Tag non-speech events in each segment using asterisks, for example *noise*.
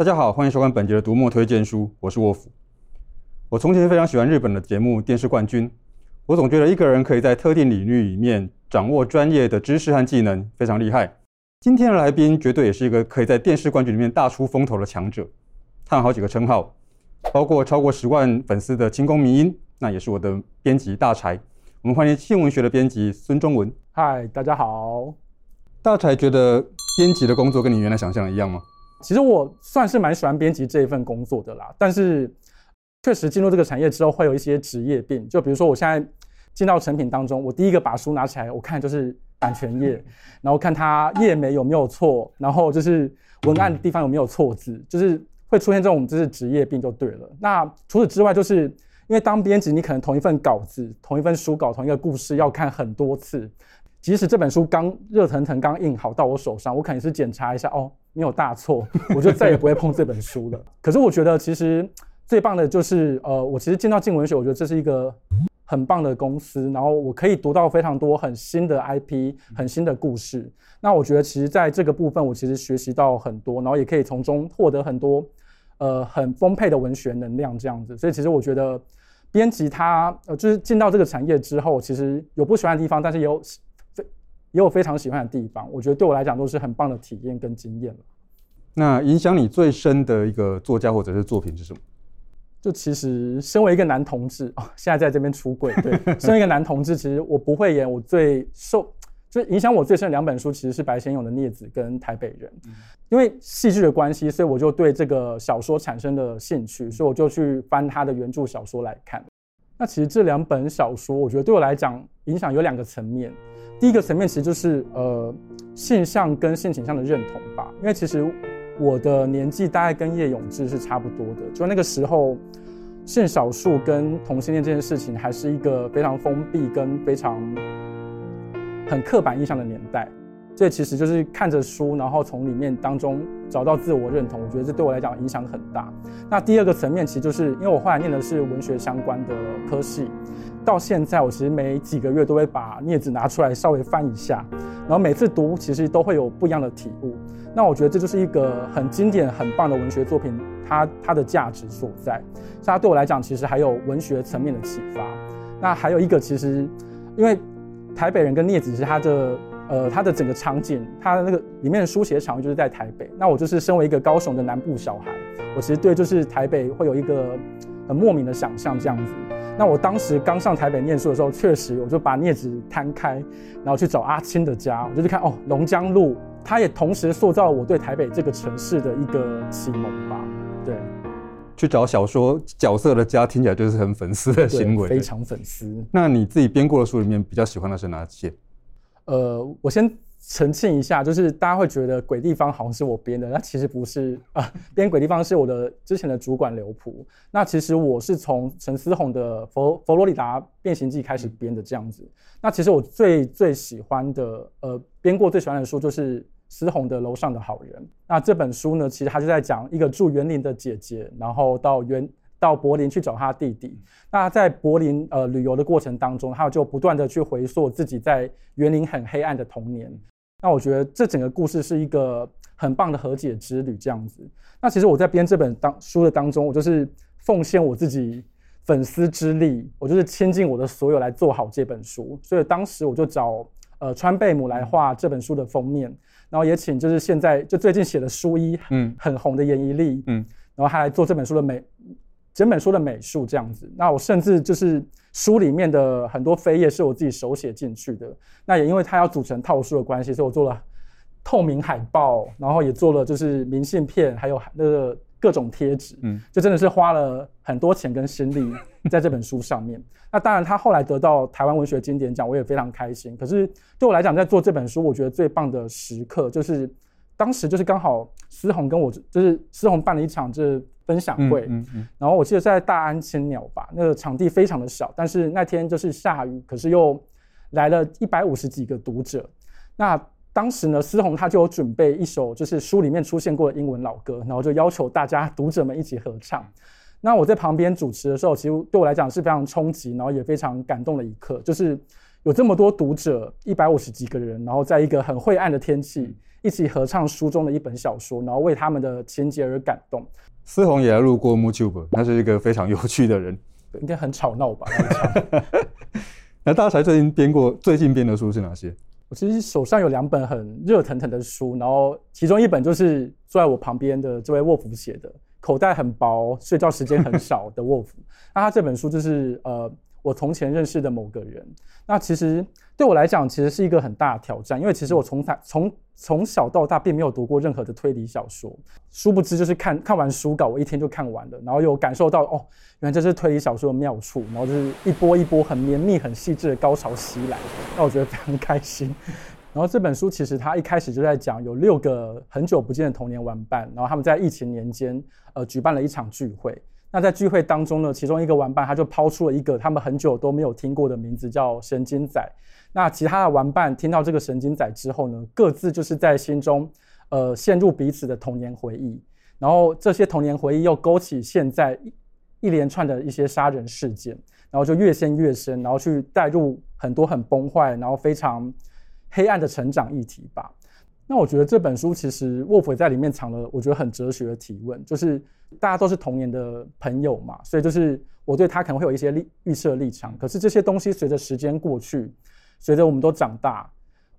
大家好，欢迎收看本节的读墨推荐书，我是沃夫。我从前非常喜欢日本的节目《电视冠军》，我总觉得一个人可以在特定领域里面掌握专业的知识和技能，非常厉害。今天的来宾绝对也是一个可以在《电视冠军》里面大出风头的强者，他有好几个称号，包括超过十万粉丝的清宫迷因，那也是我的编辑大柴。我们欢迎新闻学的编辑孙中文。嗨，大家好。大柴觉得编辑的工作跟你原来想象的一样吗？其实我算是蛮喜欢编辑这一份工作的啦，但是确实进入这个产业之后会有一些职业病。就比如说我现在进到成品当中，我第一个把书拿起来，我看就是版权页，然后看它页眉有没有错，然后就是文案的地方有没有错字，就是会出现这种就是职业病就对了。那除此之外，就是因为当编辑，你可能同一份稿子、同一份书稿、同一个故事要看很多次。即使这本书刚热腾腾刚印好到我手上，我肯定是检查一下哦，没有大错，我就再也不会碰这本书了。可是我觉得其实最棒的就是，呃，我其实进到静文学，我觉得这是一个很棒的公司，然后我可以读到非常多很新的 IP、很新的故事。那我觉得其实在这个部分，我其实学习到很多，然后也可以从中获得很多呃很丰沛的文学能量这样子。所以其实我觉得编辑他呃就是进到这个产业之后，其实有不喜欢的地方，但是也有。也有非常喜欢的地方，我觉得对我来讲都是很棒的体验跟经验了。那影响你最深的一个作家或者是作品是什么？就其实身为一个男同志哦，现在在这边出轨，对，身为一个男同志，其实我不会演。我最受就影响我最深的两本书，其实是白先勇的《镊子》跟《台北人》，嗯，因为戏剧的关系，所以我就对这个小说产生了兴趣，所以我就去翻他的原著小说来看。那其实这两本小说，我觉得对我来讲影响有两个层面。第一个层面其实就是呃性向跟性倾向的认同吧，因为其实我的年纪大概跟叶永志是差不多的，就那个时候性少数跟同性恋这件事情还是一个非常封闭跟非常很刻板印象的年代。这其实就是看着书，然后从里面当中找到自我认同，我觉得这对我来讲影响很大。那第二个层面，其实就是因为我后来念的是文学相关的科系，到现在我其实每几个月都会把《镊子》拿出来稍微翻一下，然后每次读其实都会有不一样的体悟。那我觉得这就是一个很经典、很棒的文学作品，它它的价值所在。所以它对我来讲，其实还有文学层面的启发。那还有一个，其实因为台北人跟镊子是它的。呃，它的整个场景，它的那个里面的书写场域就是在台北。那我就是身为一个高雄的南部小孩，我其实对就是台北会有一个很莫名的想象这样子。那我当时刚上台北念书的时候，确实我就把镊子摊开，然后去找阿青的家，我就去看哦，龙江路，它也同时塑造了我对台北这个城市的一个启蒙吧。对，去找小说角色的家，听起来就是很粉丝的行为，非常粉丝。那你自己编过的书里面比较喜欢的是哪些？呃，我先澄清一下，就是大家会觉得鬼地方好像是我编的，那其实不是啊，*laughs* 编鬼地方是我的之前的主管刘璞。那其实我是从陈思宏的佛《佛罗里达变形记》开始编的这样子。那其实我最最喜欢的，呃，编过最喜欢的书就是思宏的《楼上的好人》。那这本书呢，其实他就在讲一个住园林的姐姐，然后到园。到柏林去找他弟弟。那在柏林呃旅游的过程当中，他就不断的去回溯自己在园林很黑暗的童年。那我觉得这整个故事是一个很棒的和解之旅这样子。那其实我在编这本当书的当中，我就是奉献我自己粉丝之力，我就是倾尽我的所有来做好这本书。所以当时我就找呃川贝母来画这本书的封面，然后也请就是现在就最近写的书医嗯很红的严一力嗯，然后他来做这本书的美。整本书的美术这样子，那我甚至就是书里面的很多扉页是我自己手写进去的。那也因为它要组成套书的关系，所以我做了透明海报，然后也做了就是明信片，还有那个各种贴纸。嗯，就真的是花了很多钱跟心力在这本书上面。那当然，他后来得到台湾文学经典奖，我也非常开心。可是对我来讲，在做这本书，我觉得最棒的时刻就是当时就是刚好思宏跟我就是思宏办了一场就是。分享会，嗯嗯嗯、然后我记得在大安千鸟吧，那个场地非常的小，但是那天就是下雨，可是又来了一百五十几个读者。那当时呢，思宏他就有准备一首就是书里面出现过的英文老歌，然后就要求大家读者们一起合唱。那我在旁边主持的时候，其实对我来讲是非常冲击，然后也非常感动的一刻，就是有这么多读者，一百五十几个人，然后在一个很晦暗的天气，一起合唱书中的一本小说，然后为他们的情节而感动。思宏也来录过 MooTube，他是一个非常有趣的人，应该很吵闹吧？*laughs* 那大才最近编过最近编的书是哪些？我其实手上有两本很热腾腾的书，然后其中一本就是坐在我旁边的这位沃夫写的，口袋很薄，睡觉时间很少的沃夫。那他这本书就是呃。我从前认识的某个人，那其实对我来讲，其实是一个很大的挑战，因为其实我从从从小到大并没有读过任何的推理小说，殊不知就是看看完书稿，我一天就看完了，然后又感受到哦，原来这是推理小说的妙处，然后就是一波一波很绵密、很细致的高潮袭来，让我觉得非常开心。然后这本书其实它一开始就在讲有六个很久不见的童年玩伴，然后他们在疫情年间呃举办了一场聚会。那在聚会当中呢，其中一个玩伴他就抛出了一个他们很久都没有听过的名字，叫神经仔。那其他的玩伴听到这个神经仔之后呢，各自就是在心中，呃，陷入彼此的童年回忆。然后这些童年回忆又勾起现在一一连串的一些杀人事件，然后就越陷越深，然后去带入很多很崩坏，然后非常黑暗的成长议题吧。那我觉得这本书其实沃夫也在里面藏了，我觉得很哲学的提问，就是大家都是童年的朋友嘛，所以就是我对他可能会有一些立预设立场，可是这些东西随着时间过去，随着我们都长大，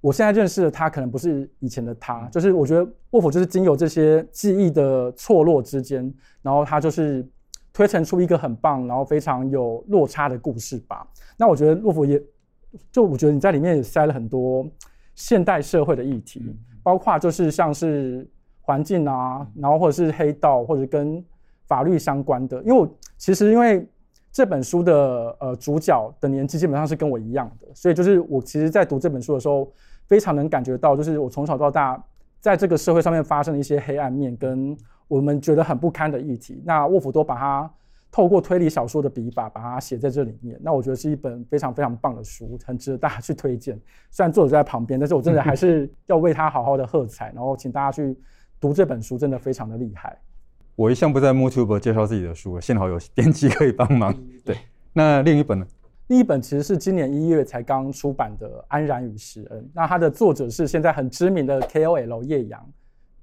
我现在认识的他可能不是以前的他，就是我觉得沃夫就是经由这些记忆的错落之间，然后他就是推陈出一个很棒，然后非常有落差的故事吧。那我觉得沃夫也，就我觉得你在里面也塞了很多现代社会的议题。包括就是像是环境啊，然后或者是黑道，或者跟法律相关的。因为我其实因为这本书的呃主角的年纪基本上是跟我一样的，所以就是我其实在读这本书的时候，非常能感觉到，就是我从小到大在这个社会上面发生的一些黑暗面，跟我们觉得很不堪的议题。那沃夫都把它。透过推理小说的笔法把它写在这里面，那我觉得是一本非常非常棒的书，很值得大家去推荐。虽然作者在旁边，但是我真的还是要为他好好的喝彩，然后请大家去读这本书，真的非常的厉害。我一向不在 *laughs* MooTube 介绍自己的书，幸好有编辑可以帮忙。对，那另一本呢？另一本其实是今年一月才刚出版的《安然与石恩》，那它的作者是现在很知名的 KOL 叶扬，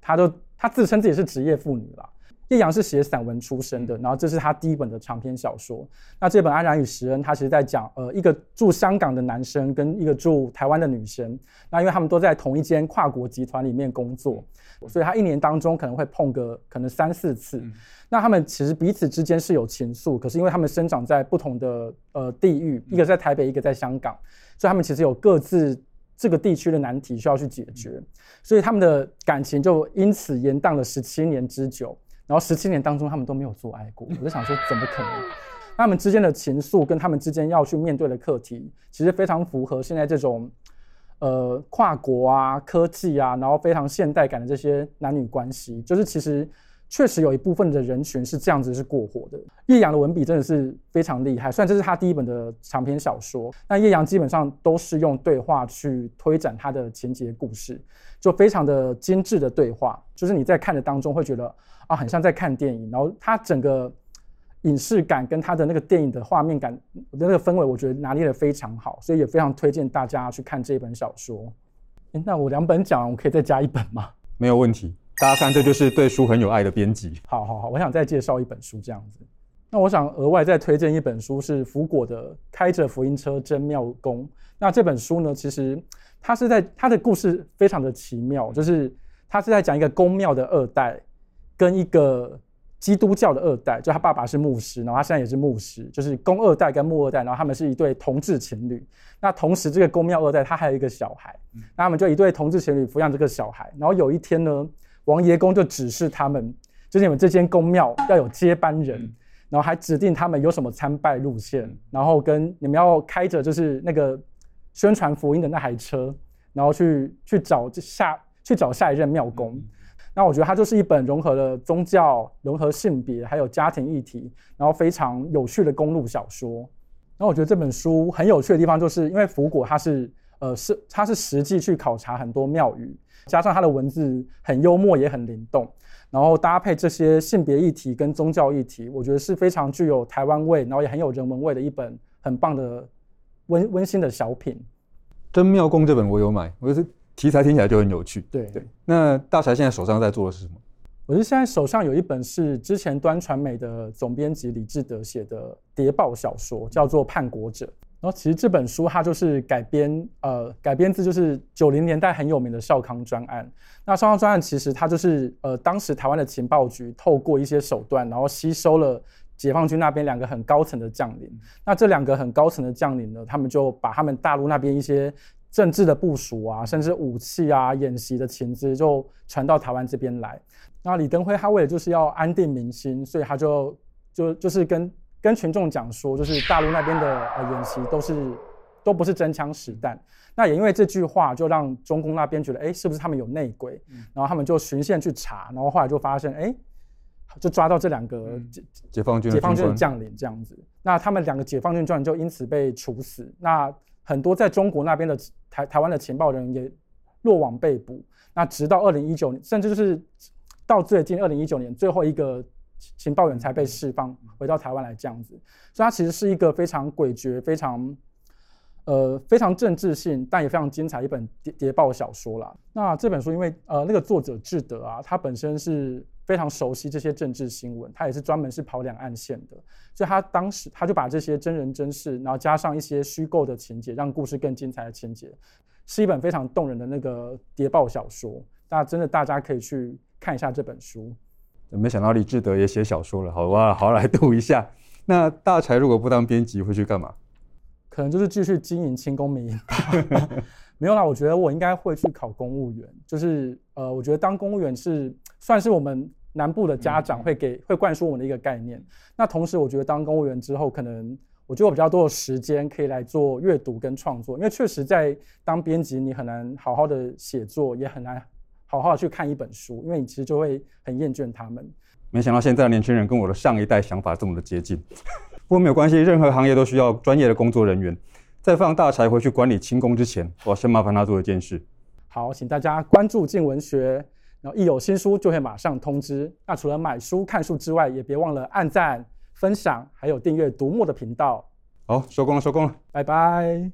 他都他自称自己是职业妇女了。叶阳是写散文出身的，然后这是他第一本的长篇小说。那这本《安然与石恩》，他其实在讲，呃，一个住香港的男生跟一个住台湾的女生，那因为他们都在同一间跨国集团里面工作，所以他一年当中可能会碰个可能三四次。那他们其实彼此之间是有情愫，可是因为他们生长在不同的呃地域，一个在台北，一个在香港，所以他们其实有各自这个地区的难题需要去解决，所以他们的感情就因此延宕了十七年之久。然后十七年当中，他们都没有做爱过。我就想说，怎么可能？他们之间的情愫跟他们之间要去面对的课题，其实非常符合现在这种，呃，跨国啊、科技啊，然后非常现代感的这些男女关系。就是其实确实有一部分的人群是这样子是过活的。叶阳的文笔真的是非常厉害。虽然这是他第一本的长篇小说，但叶阳基本上都是用对话去推展他的情节故事，就非常的精致的对话。就是你在看的当中会觉得。啊，很像在看电影，然后它整个影视感跟它的那个电影的画面感的那个氛围，我觉得拿捏得非常好，所以也非常推荐大家去看这一本小说。诶，那我两本讲完，我可以再加一本吗？*laughs* 没有问题，大家看，这就是对书很有爱的编辑。好好好，我想再介绍一本书这样子。那我想额外再推荐一本书是福果的《开着福音车真妙公》。那这本书呢，其实它是在它的故事非常的奇妙，就是它是在讲一个宫庙的二代。跟一个基督教的二代，就他爸爸是牧师，然后他现在也是牧师，就是公二代跟牧二代，然后他们是一对同志情侣。那同时，这个宫庙二代他还有一个小孩，那他们就一对同志情侣抚养这个小孩。然后有一天呢，王爷公就指示他们，就是你们这间宫庙要有接班人，然后还指定他们有什么参拜路线，然后跟你们要开着就是那个宣传福音的那台车，然后去去找下去找下一任庙公。那我觉得它就是一本融合了宗教、融合性别，还有家庭议题，然后非常有趣的公路小说。那我觉得这本书很有趣的地方，就是因为福果他是呃是他是实际去考察很多庙宇，加上他的文字很幽默也很灵动，然后搭配这些性别议题跟宗教议题，我觉得是非常具有台湾味，然后也很有人文味的一本很棒的温温馨的小品。真庙公这本我有买，我是题材听起来就很有趣。对对，那大柴现在手上在做的是什么？我是现在手上有一本是之前端传媒的总编辑李志德写的谍报小说，叫做《叛国者》。然后其实这本书它就是改编，呃，改编自就是九零年代很有名的少康专案。那少康专案其实它就是呃，当时台湾的情报局透过一些手段，然后吸收了解放军那边两个很高层的将领。那这两个很高层的将领呢，他们就把他们大陆那边一些政治的部署啊，甚至武器啊、演习的情资，就传到台湾这边来。那李登辉他为了就是要安定民心，所以他就就就是跟跟群众讲说，就是大陆那边的呃演习都是都不是真枪实弹。那也因为这句话，就让中共那边觉得，哎，是不是他们有内鬼？然后他们就循线去查，然后后来就发现，哎，就抓到这两个解解放军解放军的将领这样子。那他们两个解放军将领就因此被处死。那很多在中国那边的台台湾的情报人也落网被捕。那直到二零一九年，甚至就是。到最近二零一九年，最后一个情报员才被释放，回到台湾来这样子，所以它其实是一个非常诡谲、非常呃非常政治性，但也非常精彩一本谍谍报小说啦。那这本书因为呃那个作者志德啊，他本身是非常熟悉这些政治新闻，他也是专门是跑两岸线的，所以他当时他就把这些真人真事，然后加上一些虚构的情节，让故事更精彩的情节，是一本非常动人的那个谍报小说。那真的大家可以去。看一下这本书，没想到李志德也写小说了，好哇，好来读一下。那大柴如果不当编辑，会去干嘛？可能就是继续经营清宫迷因。*laughs* 没有啦，我觉得我应该会去考公务员。就是呃，我觉得当公务员是算是我们南部的家长会给会灌输我们的一个概念。那同时，我觉得当公务员之后，可能我觉得我比较多的时间可以来做阅读跟创作，因为确实在当编辑，你很难好好的写作，也很难。好好去看一本书，因为你其实就会很厌倦他们。没想到现在的年轻人跟我的上一代想法这么的接近，*laughs* 不过没有关系，任何行业都需要专业的工作人员。在放大柴回去管理清宫之前，我要先麻烦他做一件事。好，请大家关注镜文学，然后一有新书就会马上通知。那除了买书看书之外也别忘了按赞分享还有订阅读墨的频道。好收工了收工了。拜拜。